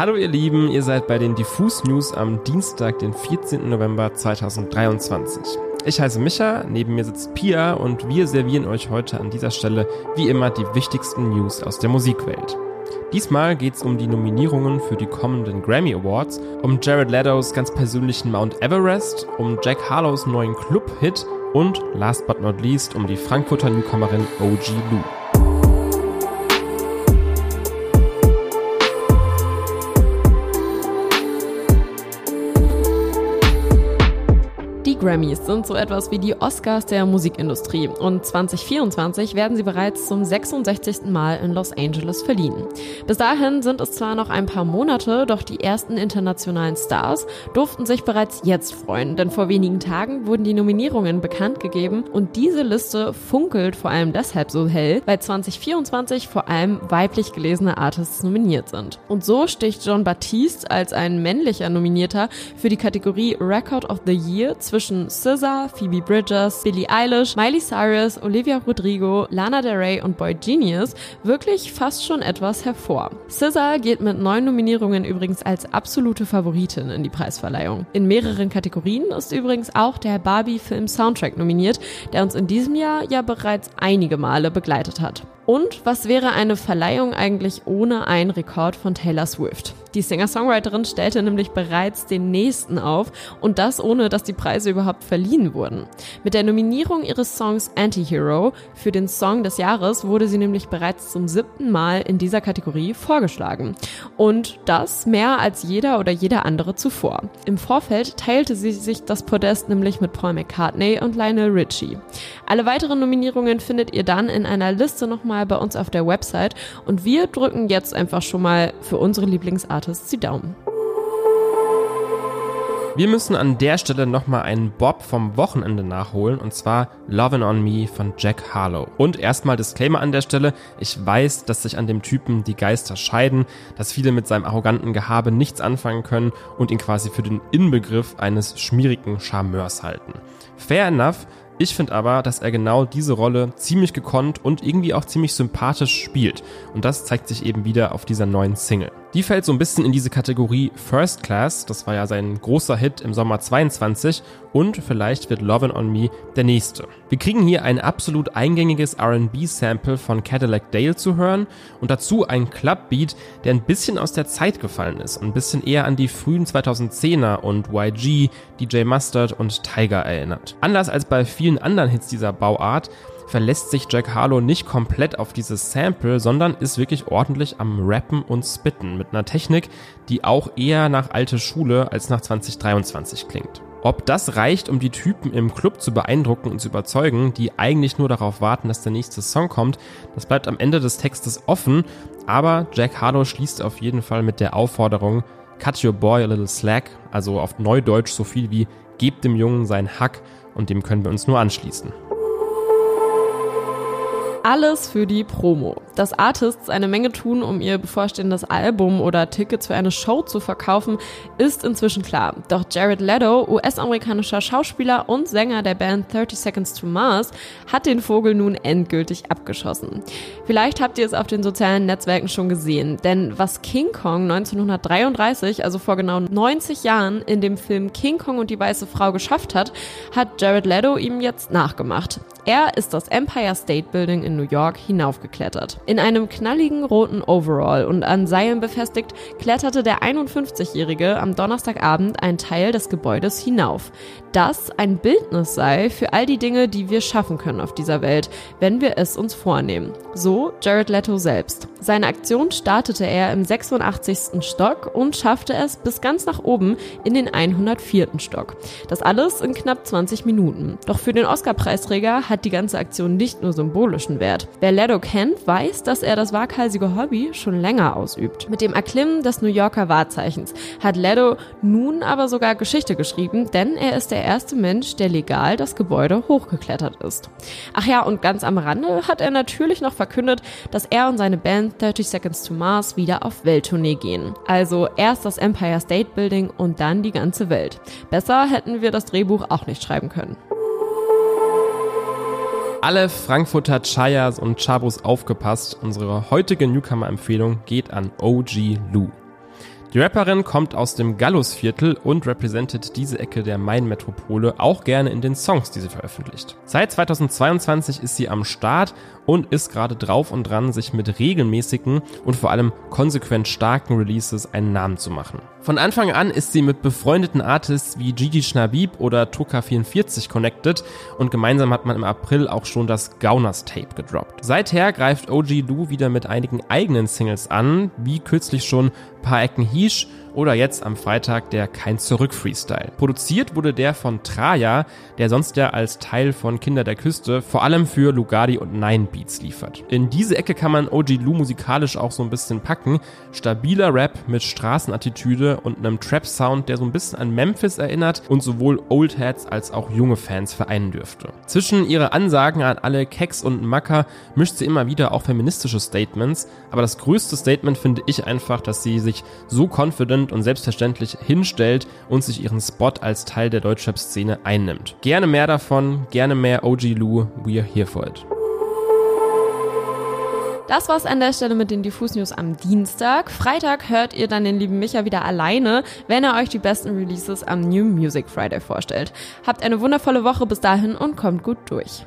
Hallo ihr Lieben, ihr seid bei den Diffus News am Dienstag, den 14. November 2023. Ich heiße Micha, neben mir sitzt Pia und wir servieren euch heute an dieser Stelle wie immer die wichtigsten News aus der Musikwelt. Diesmal geht es um die Nominierungen für die kommenden Grammy Awards, um Jared Leto's ganz persönlichen Mount Everest, um Jack Harlows neuen Club-Hit und last but not least um die Frankfurter Newcomerin OG Lou. Grammys sind so etwas wie die Oscars der Musikindustrie und 2024 werden sie bereits zum 66. Mal in Los Angeles verliehen. Bis dahin sind es zwar noch ein paar Monate, doch die ersten internationalen Stars durften sich bereits jetzt freuen, denn vor wenigen Tagen wurden die Nominierungen bekannt gegeben und diese Liste funkelt vor allem deshalb so hell, weil 2024 vor allem weiblich gelesene Artists nominiert sind. Und so sticht John Baptiste als ein männlicher Nominierter für die Kategorie Record of the Year zwischen zwischen SZA, Phoebe Bridgers, Billie Eilish, Miley Cyrus, Olivia Rodrigo, Lana Del Rey und Boy Genius wirklich fast schon etwas hervor. SZA geht mit neun Nominierungen übrigens als absolute Favoritin in die Preisverleihung. In mehreren Kategorien ist übrigens auch der Barbie-Film Soundtrack nominiert, der uns in diesem Jahr ja bereits einige Male begleitet hat. Und was wäre eine Verleihung eigentlich ohne einen Rekord von Taylor Swift? Die Singer-Songwriterin stellte nämlich bereits den nächsten auf und das ohne, dass die Preise überhaupt verliehen wurden. Mit der Nominierung ihres Songs Antihero für den Song des Jahres wurde sie nämlich bereits zum siebten Mal in dieser Kategorie vorgeschlagen. Und das mehr als jeder oder jeder andere zuvor. Im Vorfeld teilte sie sich das Podest nämlich mit Paul McCartney und Lionel Richie. Alle weiteren Nominierungen findet ihr dann in einer Liste nochmal mal bei uns auf der Website und wir drücken jetzt einfach schon mal für unsere Lieblingsartists die Daumen. Wir müssen an der Stelle nochmal einen Bob vom Wochenende nachholen und zwar Lovin' on Me von Jack Harlow. Und erstmal Disclaimer an der Stelle, ich weiß, dass sich an dem Typen die Geister scheiden, dass viele mit seinem arroganten Gehabe nichts anfangen können und ihn quasi für den Inbegriff eines schmierigen Charmeurs halten. Fair enough, ich finde aber, dass er genau diese Rolle ziemlich gekonnt und irgendwie auch ziemlich sympathisch spielt. Und das zeigt sich eben wieder auf dieser neuen Single. Die fällt so ein bisschen in diese Kategorie First Class. Das war ja sein großer Hit im Sommer 22 und vielleicht wird Lovin' on Me der nächste. Wir kriegen hier ein absolut eingängiges R&B-Sample von Cadillac Dale zu hören und dazu ein Clubbeat, der ein bisschen aus der Zeit gefallen ist und ein bisschen eher an die frühen 2010er und YG, DJ Mustard und Tiger erinnert. Anders als bei vielen anderen Hits dieser Bauart verlässt sich Jack Harlow nicht komplett auf dieses Sample, sondern ist wirklich ordentlich am Rappen und Spitten mit einer Technik, die auch eher nach alte Schule als nach 2023 klingt. Ob das reicht, um die Typen im Club zu beeindrucken und zu überzeugen, die eigentlich nur darauf warten, dass der nächste Song kommt, das bleibt am Ende des Textes offen, aber Jack Harlow schließt auf jeden Fall mit der Aufforderung, cut your boy a little slack, also auf Neudeutsch so viel wie gebt dem Jungen seinen Hack und dem können wir uns nur anschließen. Alles für die Promo. Dass Artists eine Menge tun, um ihr bevorstehendes Album oder Tickets für eine Show zu verkaufen, ist inzwischen klar. Doch Jared Leto, US-amerikanischer Schauspieler und Sänger der Band 30 Seconds to Mars, hat den Vogel nun endgültig abgeschossen. Vielleicht habt ihr es auf den sozialen Netzwerken schon gesehen, denn was King Kong 1933, also vor genau 90 Jahren, in dem Film King Kong und die weiße Frau geschafft hat, hat Jared Leto ihm jetzt nachgemacht. Er ist das Empire State Building in New York hinaufgeklettert. In einem knalligen roten Overall und an Seilen befestigt, kletterte der 51-Jährige am Donnerstagabend einen Teil des Gebäudes hinauf. Das ein Bildnis sei für all die Dinge, die wir schaffen können auf dieser Welt, wenn wir es uns vornehmen. So Jared Leto selbst. Seine Aktion startete er im 86. Stock und schaffte es bis ganz nach oben in den 104. Stock. Das alles in knapp 20 Minuten. Doch für den Oscar-Preisträger hat die ganze Aktion nicht nur symbolischen Wert. Wer Leto kennt, weiß, dass er das waghalsige Hobby schon länger ausübt. Mit dem Erklimmen des New Yorker Wahrzeichens hat Leto nun aber sogar Geschichte geschrieben, denn er ist der erste Mensch, der legal das Gebäude hochgeklettert ist. Ach ja, und ganz am Rande hat er natürlich noch verkündet, dass er und seine Band 30 Seconds to Mars wieder auf Welttournee gehen. Also erst das Empire State Building und dann die ganze Welt. Besser hätten wir das Drehbuch auch nicht schreiben können. Alle Frankfurter Chayas und Chabos aufgepasst. Unsere heutige Newcomer-Empfehlung geht an OG Lou. Die Rapperin kommt aus dem Gallusviertel und repräsentiert diese Ecke der Main-Metropole auch gerne in den Songs, die sie veröffentlicht. Seit 2022 ist sie am Start und ist gerade drauf und dran, sich mit regelmäßigen und vor allem konsequent starken Releases einen Namen zu machen. Von Anfang an ist sie mit befreundeten Artists wie Gigi Schnabib oder Toka44 connected und gemeinsam hat man im April auch schon das Gauners Tape gedroppt. Seither greift OG Lou wieder mit einigen eigenen Singles an, wie kürzlich schon Paar Ecken Hisch oder jetzt am Freitag der Kein Zurück Freestyle. Produziert wurde der von Traja, der sonst ja als Teil von Kinder der Küste vor allem für Lugardi und Nine Beats liefert. In diese Ecke kann man OG Lou musikalisch auch so ein bisschen packen. Stabiler Rap mit Straßenattitüde und einem Trap-Sound, der so ein bisschen an Memphis erinnert und sowohl Old Heads als auch junge Fans vereinen dürfte. Zwischen ihre Ansagen an alle Keks und Macker mischt sie immer wieder auch feministische Statements, aber das größte Statement finde ich einfach, dass sie sich so confident und selbstverständlich hinstellt und sich ihren Spot als Teil der Deutschrap-Szene einnimmt. Gerne mehr davon, gerne mehr OG Lou, we're here for it. Das war's an der Stelle mit den Diffus News am Dienstag. Freitag hört ihr dann den lieben Micha wieder alleine, wenn er euch die besten Releases am New Music Friday vorstellt. Habt eine wundervolle Woche bis dahin und kommt gut durch.